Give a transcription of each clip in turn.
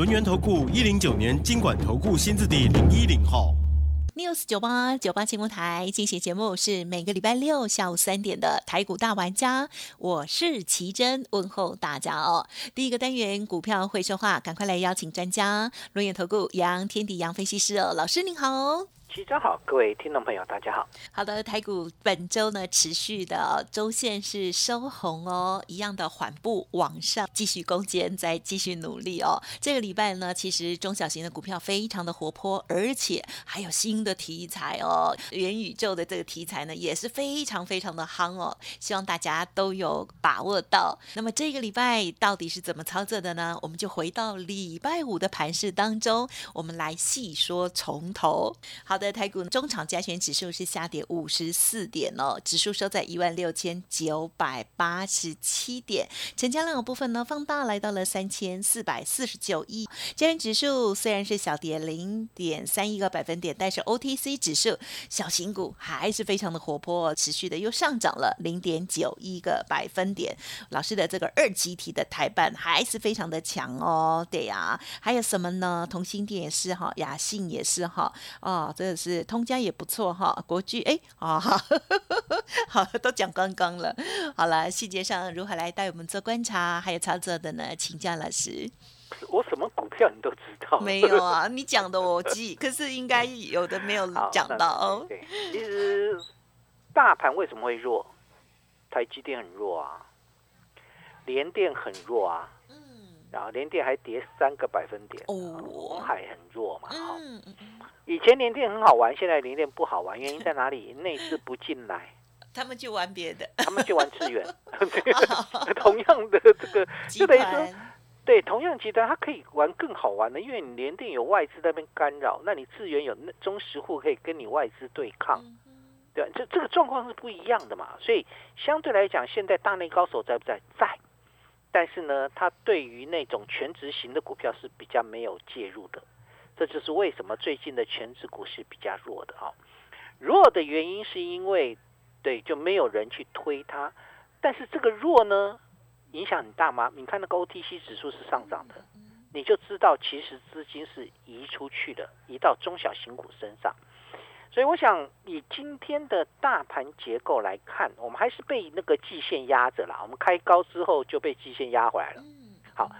轮源投顾一零九年经管投顾新字第零一零号，news 九八九八新闻台进行节目是每个礼拜六下午三点的台股大玩家，我是奇珍，问候大家哦。第一个单元股票会说话，赶快来邀请专家轮源投顾杨天地杨分析师哦，老师您好。齐真好，各位听众朋友，大家好。好的，台股本周呢持续的周线是收红哦，一样的缓步往上，继续攻坚，再继续努力哦。这个礼拜呢，其实中小型的股票非常的活泼，而且还有新的题材哦，元宇宙的这个题材呢也是非常非常的夯哦，希望大家都有把握到。那么这个礼拜到底是怎么操作的呢？我们就回到礼拜五的盘市当中，我们来细说从头。好。的台股中场加权指数是下跌五十四点哦，指数收在一万六千九百八十七点，成交量的部分呢放大来到了三千四百四十九亿。加权指数虽然是小跌零点三一个百分点，但是 OTC 指数小型股还是非常的活泼，持续的又上涨了零点九一个百分点。老师的这个二级体的台版还是非常的强哦，对呀，还有什么呢？同心店也是哈，雅信也是哈，哦这。是通家也不错哈，国剧哎啊，好都讲刚刚了，好了，细节上如何来带我们做观察还有操作的呢？请教老师。我什么股票你都知道？没有啊，你讲的我记，可是应该有的没有讲到哦。对，其实大盘为什么会弱？台积电很弱啊，联电很弱啊。然后连电还跌三个百分点，红海很弱嘛，哈。以前连电很好玩，现在连电不好玩，原因在哪里？内资不进来，他们就玩别的，他们就玩资源。同样的这个，就等于说，对，同样集团它可以玩更好玩的，因为你连电有外资那边干扰，那你资源有中实户可以跟你外资对抗，对这这个状况是不一样的嘛，所以相对来讲，现在大内高手在不在？在。但是呢，它对于那种全职型的股票是比较没有介入的，这就是为什么最近的全职股是比较弱的啊。弱的原因是因为，对，就没有人去推它。但是这个弱呢，影响很大吗？你看那个 OTC 指数是上涨的，你就知道其实资金是移出去的，移到中小型股身上。所以我想以今天的大盘结构来看，我们还是被那个季线压着了。我们开高之后就被季线压回来了。好，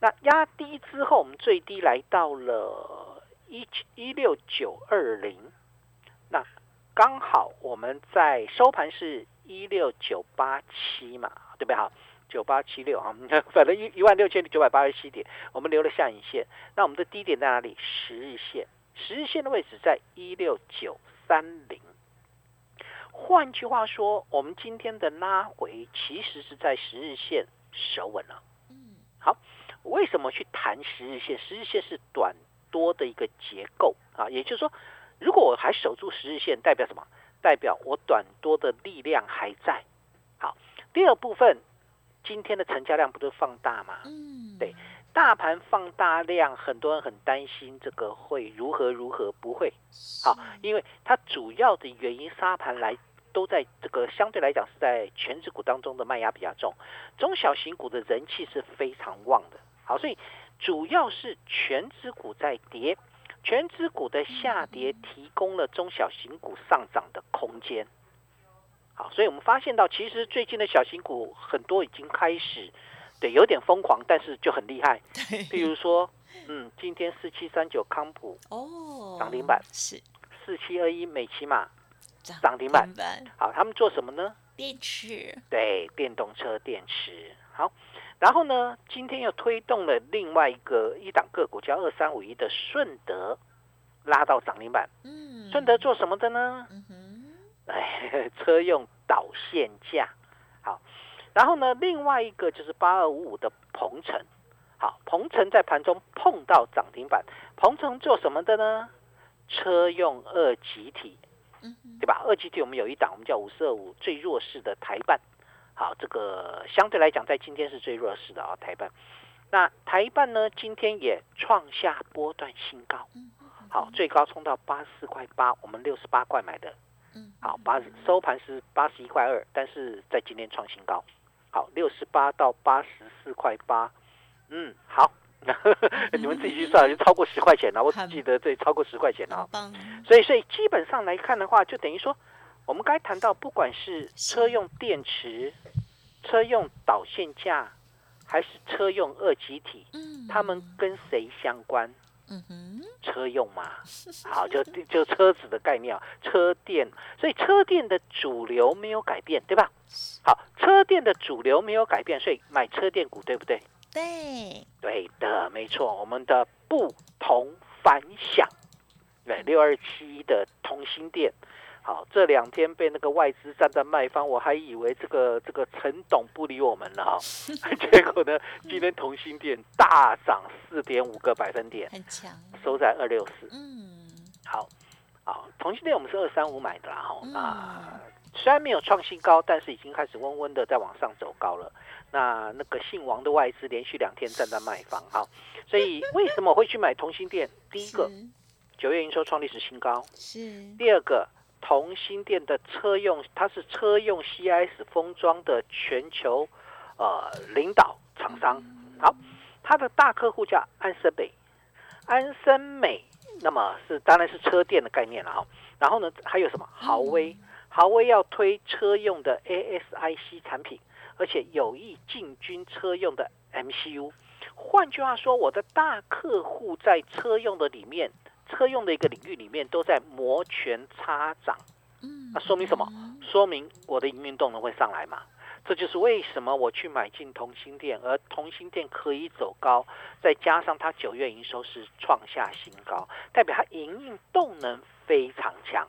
那压低之后，我们最低来到了一一六九二零，那刚好我们在收盘是一六九八七嘛，对不对？好，九八七六啊，反正一一万六千九百八十七点，我们留了下影线。那我们的低点在哪里？十日线。十日线的位置在一六九三零，换句话说，我们今天的拉回其实是在十日线守稳了。嗯，好，为什么去谈十日线？十日线是短多的一个结构啊，也就是说，如果我还守住十日线，代表什么？代表我短多的力量还在。好，第二部分，今天的成交量不是放大吗？嗯，对。大盘放大量，很多人很担心这个会如何如何不会好，因为它主要的原因沙盘来都在这个相对来讲是在全指股当中的卖压比较重，中小型股的人气是非常旺的。好，所以主要是全指股在跌，全指股的下跌提供了中小型股上涨的空间。好，所以我们发现到其实最近的小型股很多已经开始。对，有点疯狂，但是就很厉害。比如说，嗯，今天四七三九康普哦，涨停板是四七二一美骑马涨停板。好，他们做什么呢？电池。对，电动车电池。好，然后呢，今天又推动了另外一个一档个股，叫二三五一的顺德，拉到涨停板。嗯，顺德做什么的呢？嗯哼，哎，车用导线架。好。然后呢，另外一个就是八二五五的鹏程，好，鹏程在盘中碰到涨停板，鹏程做什么的呢？车用二极体，对吧？二极体我们有一档，我们叫五四二五，最弱势的台办。好，这个相对来讲，在今天是最弱势的啊，台办。那台办呢，今天也创下波段新高。好，最高冲到八十四块八，我们六十八块买的。好，八收盘是八十一块二，但是在今天创新高。好，六十八到八十四块八。嗯，好，你们自己去算，就超过十块钱了。我只记得这超过十块钱了。所以，所以基本上来看的话，就等于说。我们刚才谈到，不管是车用电池、车用导线架，还是车用二极体，嗯，他们跟谁相关？嗯哼，车用嘛，好，就就车子的概念啊，车电，所以车电的主流没有改变，对吧？好，车电的主流没有改变，所以买车电股，对不对？对，对的，没错，我们的不同凡响，对，六二七的同心电。好，这两天被那个外资站在卖方，我还以为这个这个陈董不理我们了哈，结果呢，今天同心店大涨四点五个百分点，很强，收在二六四。嗯，好，好，同心店我们是二三五买的啦哈，那虽然没有创新高，但是已经开始温温的在往上走高了。那那个姓王的外资连续两天站在卖方，哈，所以为什么会去买同心店？第一个，九月营收创历史新高，是。第二个。同心电的车用，它是车用 CIS 封装的全球呃领导厂商。好，它的大客户叫安森美，安森美，那么是当然是车电的概念了哈。然后呢，还有什么豪威？豪威要推车用的 ASIC 产品，而且有意进军车用的 MCU。换句话说，我的大客户在车用的里面。车用的一个领域里面都在摩拳擦掌，嗯，那说明什么？说明我的营运动能会上来嘛？这就是为什么我去买进同心店，而同心店可以走高，再加上它九月营收是创下新高，代表它营运动能非常强。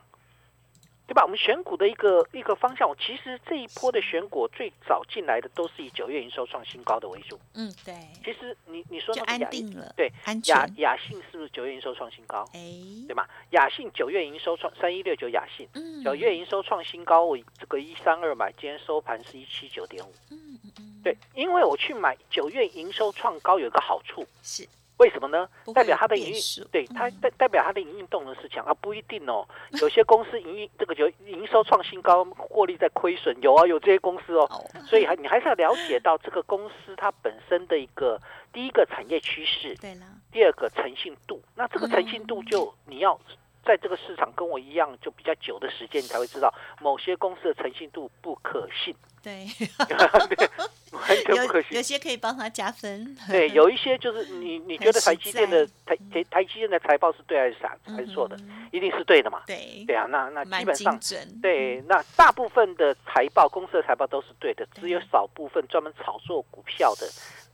对吧？我们选股的一个一个方向，其实这一波的选股最早进来的都是以九月营收创新高的为主。嗯，对。其实你你说那个雅定了，对，雅雅信是不是九月营收创新高？哎，对吗？雅信九月营收创三一六九，雅信九月营收创新高，我这个一三二买，今天收盘是一七九点五。嗯嗯嗯，对，因为我去买九月营收创高有一个好处是。为什么呢？代表它的营运，对它代代表它的营运动能是强啊，不一定哦。有些公司营运这个就营收创新高，获利在亏损，有啊，有这些公司哦。所以还你还是要了解到这个公司它本身的一个第一个产业趋势，对了，第二个诚信度。那这个诚信度就你要在这个市场跟我一样，就比较久的时间，你才会知道某些公司的诚信度不可信。对，完全不可信。有些可以帮他加分。对，有一些就是你你觉得台积电的 台台台积电的财报是对还是傻还是错的？一定是对的嘛？对，对啊，那那基本上对，那大部分的财报公司的财报都是对的，只有少部分专门炒作股票的。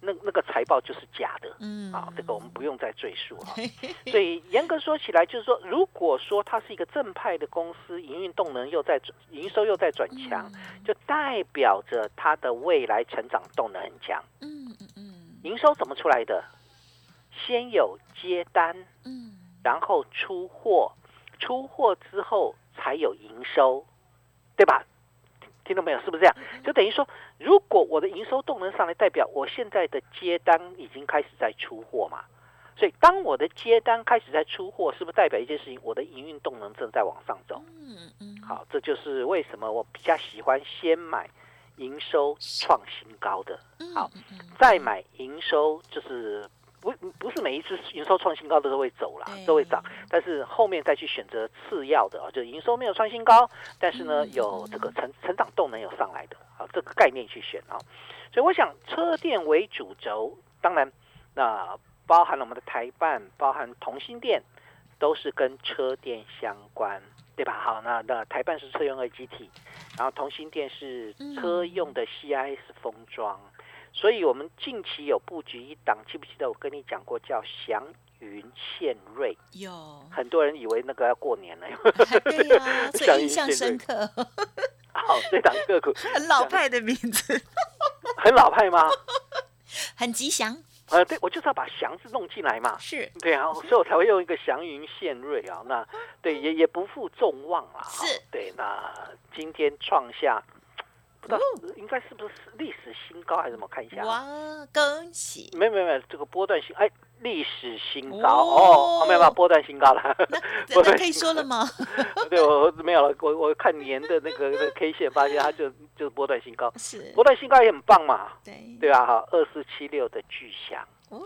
那那个财报就是假的，嗯，啊，这个我们不用再赘述哈。所以严格说起来，就是说，如果说它是一个正派的公司，营运动能又在营收又在转强，就代表着它的未来成长动能很强。嗯嗯嗯。营收怎么出来的？先有接单，嗯，然后出货，出货之后才有营收，对吧？听到没有？是不是这样？就等于说，如果我的营收动能上来，代表我现在的接单已经开始在出货嘛？所以，当我的接单开始在出货，是不是代表一件事情？我的营运动能正在往上走？嗯嗯。好，这就是为什么我比较喜欢先买营收创新高的，好，再买营收就是。不不是每一次营收创新高都会走了，都会涨，但是后面再去选择次要的啊，就营收没有创新高，但是呢有这个成成长动能有上来的啊，这个概念去选啊，所以我想车电为主轴，当然那包含了我们的台办，包含同心电，都是跟车电相关，对吧？好，那那台办是车用二机体，然后同心电是车用的 CIS 封装。所以，我们近期有布局一档，记不记得我跟你讲过，叫祥云献瑞？有，很多人以为那个要过年了，对呀，所以印象深刻。好，这档个股很老派的名字，很老派吗？很吉祥。呃，对我就是要把祥字弄进来嘛。是，对啊，所以我才会用一个祥云献瑞啊。那对也也不负众望啊。是，对，那今天创下。应该是不是历史新高还是什么？看一下。哇，恭喜！没有没有没有，这个波段新哎，历史新高哦，没有没有波段新高了。那 可以说了吗？对，我没有了。我我看年的那个那个 K 线，发现它就就是波段新高。是波段新高也很棒嘛。对对吧，哈，二四七六的巨响。哦。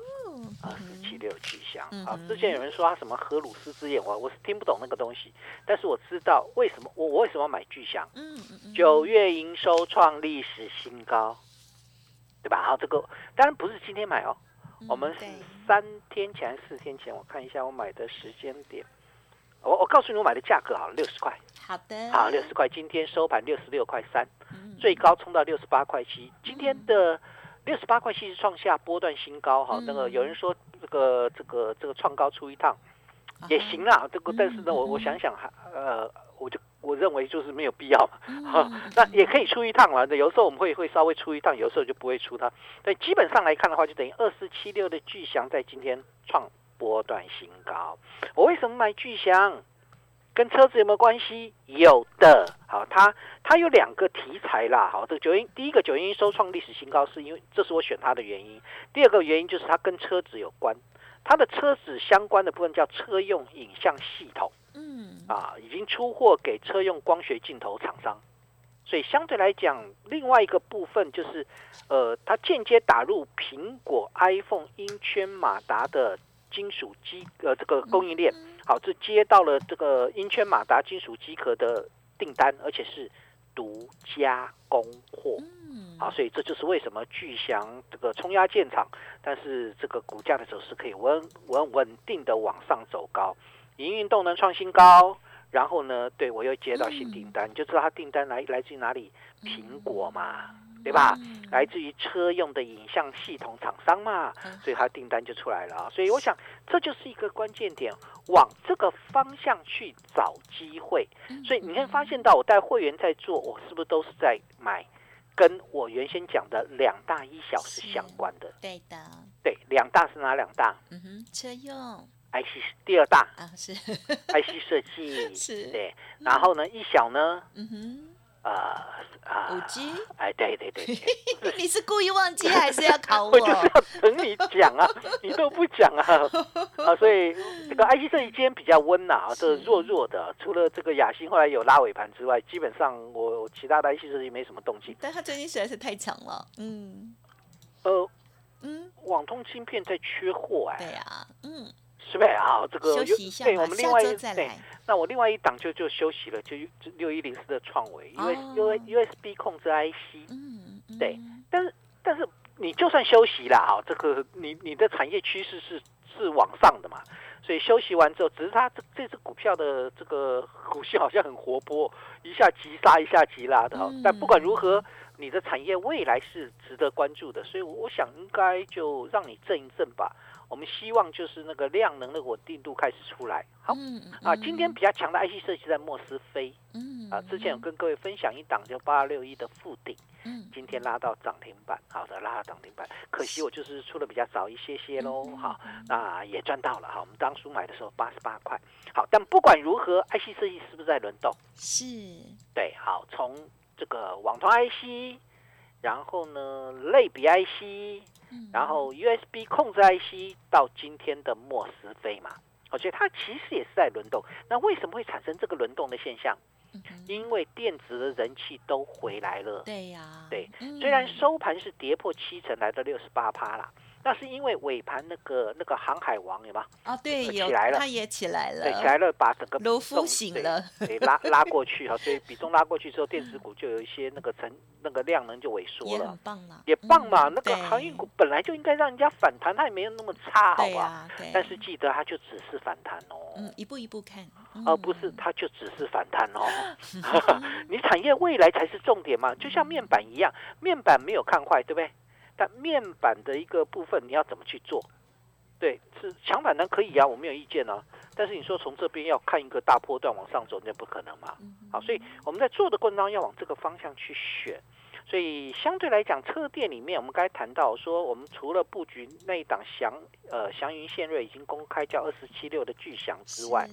二四七六巨响。啊，之前有人说他什么荷鲁斯之眼，我我是听不懂那个东西，但是我知道为什么我我为什么要买巨响。嗯嗯。九月营收创历史新高，对吧？好，这个当然不是今天买哦，我们是三天前、四天前，我看一下我买的时间点。我我告诉你，我买的价格好了，六十块。好的。好，六十块，今天收盘六十六块三，最高冲到六十八块七。今天的六十八块七是创下波段新高哈。那个有人说这个这个这个创高出一趟也行啦，这个但是呢，我我想想还呃，我就。我认为就是没有必要嘛，哈，那也可以出一趟了。有时候我们会会稍微出一趟，有时候就不会出它。对，基本上来看的话，就等于二四七六的巨翔在今天创波段新高。我为什么买巨翔？跟车子有没有关系？有的。好，它它有两个题材啦。好，这个九阴第一个九阴收创历史新高，是因为这是我选它的原因。第二个原因就是它跟车子有关，它的车子相关的部分叫车用影像系统。嗯啊，已经出货给车用光学镜头厂商，所以相对来讲，另外一个部分就是，呃，它间接打入苹果 iPhone 音圈马达的金属机呃这个供应链，好，这接到了这个音圈马达金属机壳的订单，而且是独家供货，嗯，好，所以这就是为什么巨翔这个冲压建厂，但是这个股价的走势可以稳稳稳定的往上走高。营运动能创新高，然后呢，对我又接到新订单，你就知道它订单来来自于哪里？苹果嘛，对吧？来自于车用的影像系统厂商嘛，所以它订单就出来了啊。所以我想，这就是一个关键点，往这个方向去找机会。所以你会发现到，我带会员在做，我是不是都是在买跟我原先讲的两大一小是相关的？对的，对，两大是哪两大？嗯哼，车用。IC 第二大啊，是 IC 设计 是，对，然后呢，一小呢，嗯哼，呃啊，五 G，哎，对对对，你是故意忘记还是要考 我？我就是要等你讲啊，你都不讲啊，啊，所以这个 IC 设计今天比较温呐，这弱弱的，除了这个雅欣后来有拉尾盘之外，基本上我其他的 IC 设计没什么动静。但他最近实在是太强了，嗯，呃，嗯，网通芯片在缺货哎，对呀，嗯。是不是啊？这个对，我们另外一对，那我另外一档就就休息了，就六一零四的创维，因为因为 USB 控制 IC，嗯，对，但是但是你就算休息了哈，这个你你的产业趋势是是往上的嘛，所以休息完之后，只是它这这只股票的这个 股性好像很活泼，一下急杀一下急拉的，但不管如何，你的产业未来是值得关注的，所以我想应该就让你震一震吧。我们希望就是那个量能的稳定度开始出来。好，啊，今天比较强的 IC 设计在莫斯飞。嗯，啊，之前有跟各位分享一档就八六一的附顶。嗯，今天拉到涨停板，好的，拉到涨停板。可惜我就是出的比较早一些些喽。好，那也赚到了。哈，我们当初买的时候八十八块。好，但不管如何，IC 设计是不是在轮动？是。对，好，从这个网通 IC，然后呢，类比 IC。然后 USB 控制 IC 到今天的莫斯飞嘛，我觉得它其实也是在轮动。那为什么会产生这个轮动的现象？因为电子的人气都回来了。对呀，对，虽然收盘是跌破七成，来到六十八趴啦。那是因为尾盘那个那个航海王有吗？啊，对，起来了，它也起来了，对，起来了，把整个卢夫醒了，对，拉拉过去 哈，所以比重拉过去之后，电子股就有一些那个成那个量能就萎缩了，也棒嘛，也棒嘛。那个航运股本来就应该让人家反弹，它也没有那么差，好吧？但是记得它就只是反弹哦，嗯，一步一步看，而不是它就只是反弹哦。你产业未来才是重点嘛，就像面板一样，面板没有看坏，对不对？但面板的一个部分，你要怎么去做？对，是强反弹可以啊，我没有意见啊。但是你说从这边要看一个大波段往上走，那不可能嘛。好，所以我们在做的过程当中要往这个方向去选。所以相对来讲，车店里面，我们刚才谈到说，我们除了布局那一档祥呃祥云线瑞已经公开叫二四七六的巨响之外，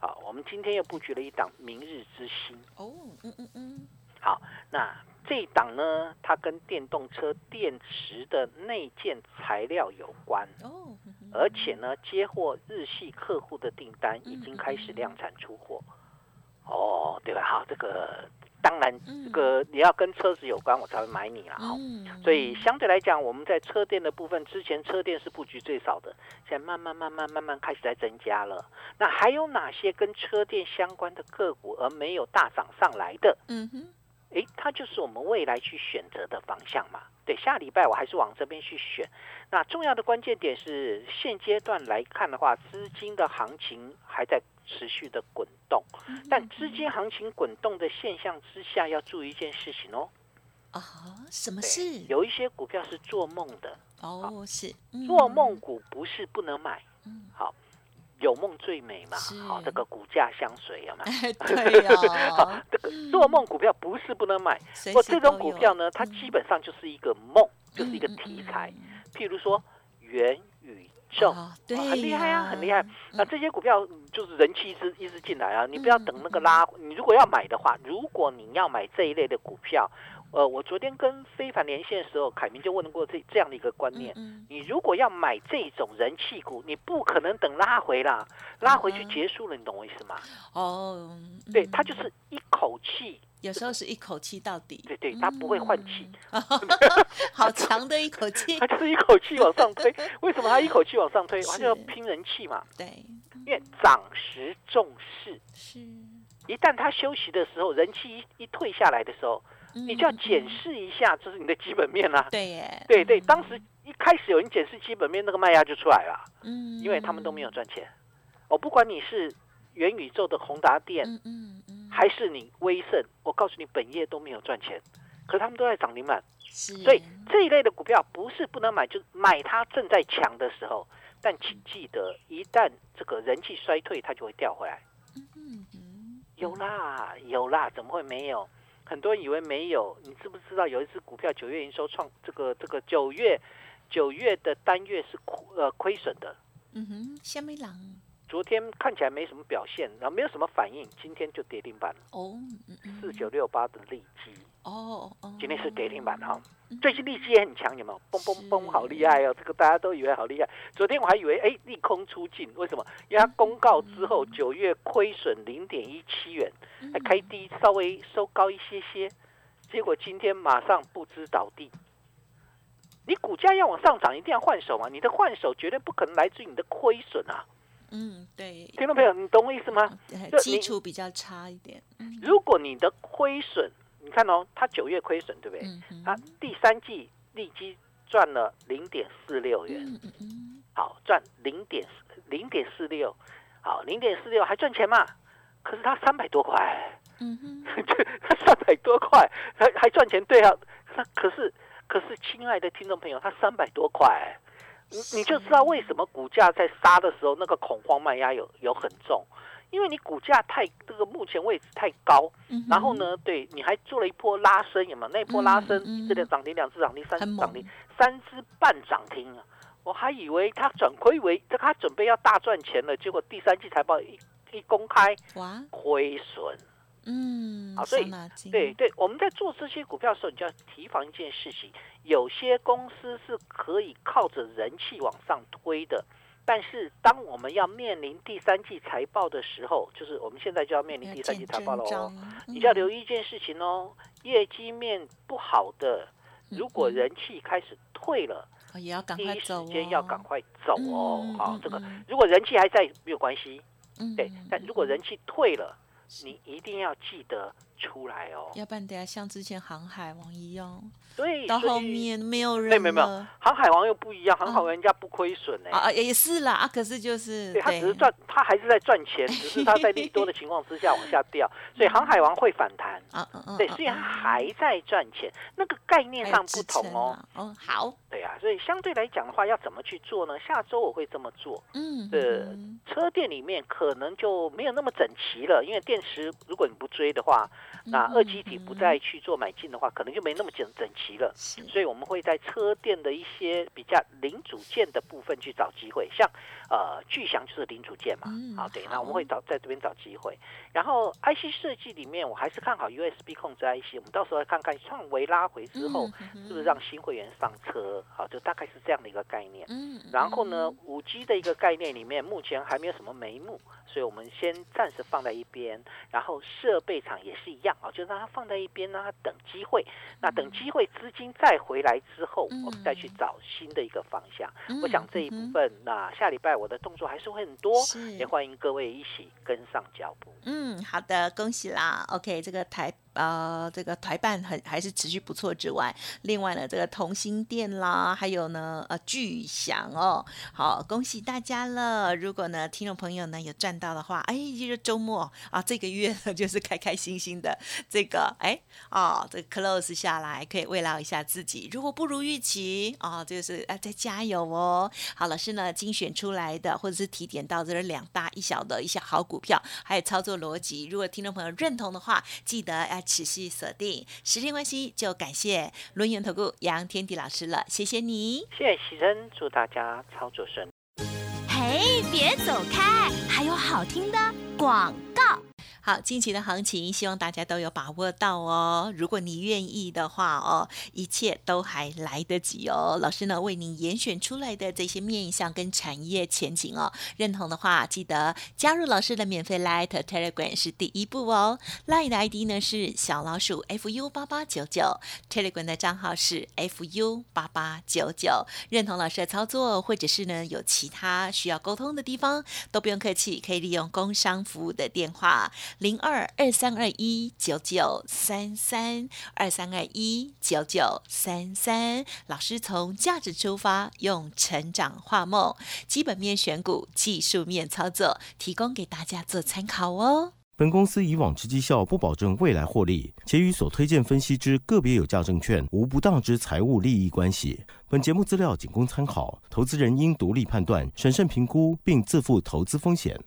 好，我们今天又布局了一档明日之星。哦，嗯嗯嗯。好，那这一档呢，它跟电动车电池的内建材料有关。哦。而且呢，接获日系客户的订单，已经开始量产出货。哦，对吧？好，这个。当然，这个你要跟车子有关，我才会买你了哈。所以相对来讲，我们在车店的部分，之前车店是布局最少的，现在慢慢慢慢慢慢开始在增加了。那还有哪些跟车店相关的个股而没有大涨上来的？嗯哼，哎，它就是我们未来去选择的方向嘛。对，下礼拜我还是往这边去选。那重要的关键点是，现阶段来看的话，资金的行情还在。持续的滚动，但资金行情滚动的现象之下，要注意一件事情哦。啊，什么事？有一些股票是做梦的哦，是做梦股，不是不能买。嗯，好，有梦最美嘛。好，这个股价相随有吗？对 呀。这个做梦股票不是不能买，不这种股票呢，它基本上就是一个梦，就是一个题材。譬如说元宇。重，很厉害啊，很厉害。那这些股票就是人气一直一直进来啊，你不要等那个拉。你如果要买的话，如果你要买这一类的股票，呃，我昨天跟非凡连线的时候，凯明就问过这这样的一个观念。你如果要买这种人气股，你不可能等拉回啦，拉回去结束了，你懂我意思吗？哦，对，他就是一口气。有时候是一口气到底，对对，它不会换气，好强的一口气，它就是一口气往上推。为什么它一口气往上推？它就要拼人气嘛。对，因为涨时重视，是。一旦它休息的时候，人气一一退下来的时候，你就要检视一下，这是你的基本面啦。对耶，对对，当时一开始有人检视基本面，那个卖压就出来了。嗯，因为他们都没有赚钱。我不管你是元宇宙的宏达电，嗯嗯。还是你威盛，我告诉你，本业都没有赚钱，可是他们都在涨停板，所以这一类的股票不是不能买，就买它正在强的时候。但请记得，一旦这个人气衰退，它就会掉回来。有啦，有啦，怎么会没有？很多人以为没有，你知不知道有一只股票九月营收创这个这个九月九月的单月是亏呃亏损的？嗯哼，虾米狼。昨天看起来没什么表现，然后没有什么反应，今天就跌停板了。哦，四九六八的利基哦，今天是跌停板哈。最近利息也很强，有没有？嘣嘣嘣，好厉害哦！这个大家都以为好厉害。昨天我还以为哎，利空出尽，为什么？因为它公告之后，九月亏损零点一七元，还开低，稍微收高一些些，结果今天马上不知倒地。你股价要往上涨，一定要换手嘛？你的换手绝对不可能来自于你的亏损啊！嗯，对，听众朋友，你懂我意思吗？基础比较差一点。如果你的亏损，你看哦，它九月亏损，对不对？它第三季利基赚了零点四六元，好赚零点零点四六，好零点四六还赚钱嘛？可是它三百多块，嗯哼，它三百多块。还还赚钱，对啊，可是可是，亲爱的听众朋友，它三百多块。你你就知道为什么股价在杀的时候，那个恐慌卖压有有很重，因为你股价太这个目前位置太高，然后呢，对，你还做了一波拉升，有没有？那一波拉升，一只涨停，两只涨停，三只涨停，三只半涨停啊！我还以为他转亏为，这它准备要大赚钱了，结果第三季财报一一公开，哇，亏损。嗯，好，所以对对，我们在做这些股票的时候，你就要提防一件事情：有些公司是可以靠着人气往上推的，但是当我们要面临第三季财报的时候，就是我们现在就要面临第三季财报了哦，你就要留意一件事情哦，业绩面不好的，如果人气开始退了，也要赶快走，第一时间要赶快走哦。好，这个如果人气还在没有关系，嗯对，但如果人气退了。你一定要记得出来哦，要不然等下像之前航海王一样，对，到后面没有人，没有没有，航海王又不一样，航海王人家不亏损呢，啊也是啦，啊可是就是，对他只是赚，他还是在赚钱，只是他在利多的情况之下往下掉，所以航海王会反弹，啊对，虽然还在赚钱，那个概念上不同哦，哦好，对啊，所以相对来讲的话，要怎么去做呢？下周我会这么做。嗯，呃，车店里面可能就没有那么整齐了，因为电池如果你不追的话，那二极体不再去做买进的话，可能就没那么整整齐了。所以我们会在车店的一些比较零组件的部分去找机会，像呃巨翔就是零组件嘛。好，对，那我们会找在这边找机会。然后 IC 设计里面，我还是看好 USB 控制 IC，我们到时候来看看创维拉回之后，是不是让新会员上车。好，就大概是这样的一个概念。嗯，然后呢，五 G 的一个概念里面，目前还没有什么眉目，所以我们先暂时放在一边。然后设备厂也是一样啊，就让它放在一边，让它等机会。那等机会资金再回来之后，我们再去找新的一个方向。我想这一部分，那下礼拜我的动作还是会很多，也欢迎各位一起跟上脚步。嗯，好的，恭喜啦。OK，这个台。呃，这个台办很还是持续不错之外，另外呢，这个同心店啦，还有呢，呃，巨响哦，好，恭喜大家了！如果呢，听众朋友呢有赚到的话，哎，就是周末啊，这个月呢就是开开心心的，这个哎，哦，这个 close 下来可以慰劳一下自己。如果不如预期啊，就是哎，再加油哦。好，老师呢精选出来的或者是提点到这两大一小的一些好股票，还有操作逻辑，如果听众朋友认同的话，记得哎。持续锁定，时间关系就感谢轮源投顾杨天迪老师了，谢谢你，谢谢喜珍，祝大家操作顺利。嘿，别走开，还有好听的广告。好，近期的行情，希望大家都有把握到哦。如果你愿意的话哦，一切都还来得及哦。老师呢，为您严选出来的这些面向跟产业前景哦，认同的话，记得加入老师的免费 Light Telegram 是第一步哦。Light 的 ID 呢是小老鼠 fu 八八九九，Telegram 的账号是 fu 八八九九。认同老师的操作，或者是呢有其他需要沟通的地方，都不用客气，可以利用工商服务的电话。零二二三二一九九三三二三二一九九三三，老师从价值出发，用成长画梦，基本面选股，技术面操作，提供给大家做参考哦。本公司以往之绩效不保证未来获利，且与所推荐分析之个别有价证券无不当之财务利益关系。本节目资料仅供参考，投资人应独立判断、审慎评估，并自负投资风险。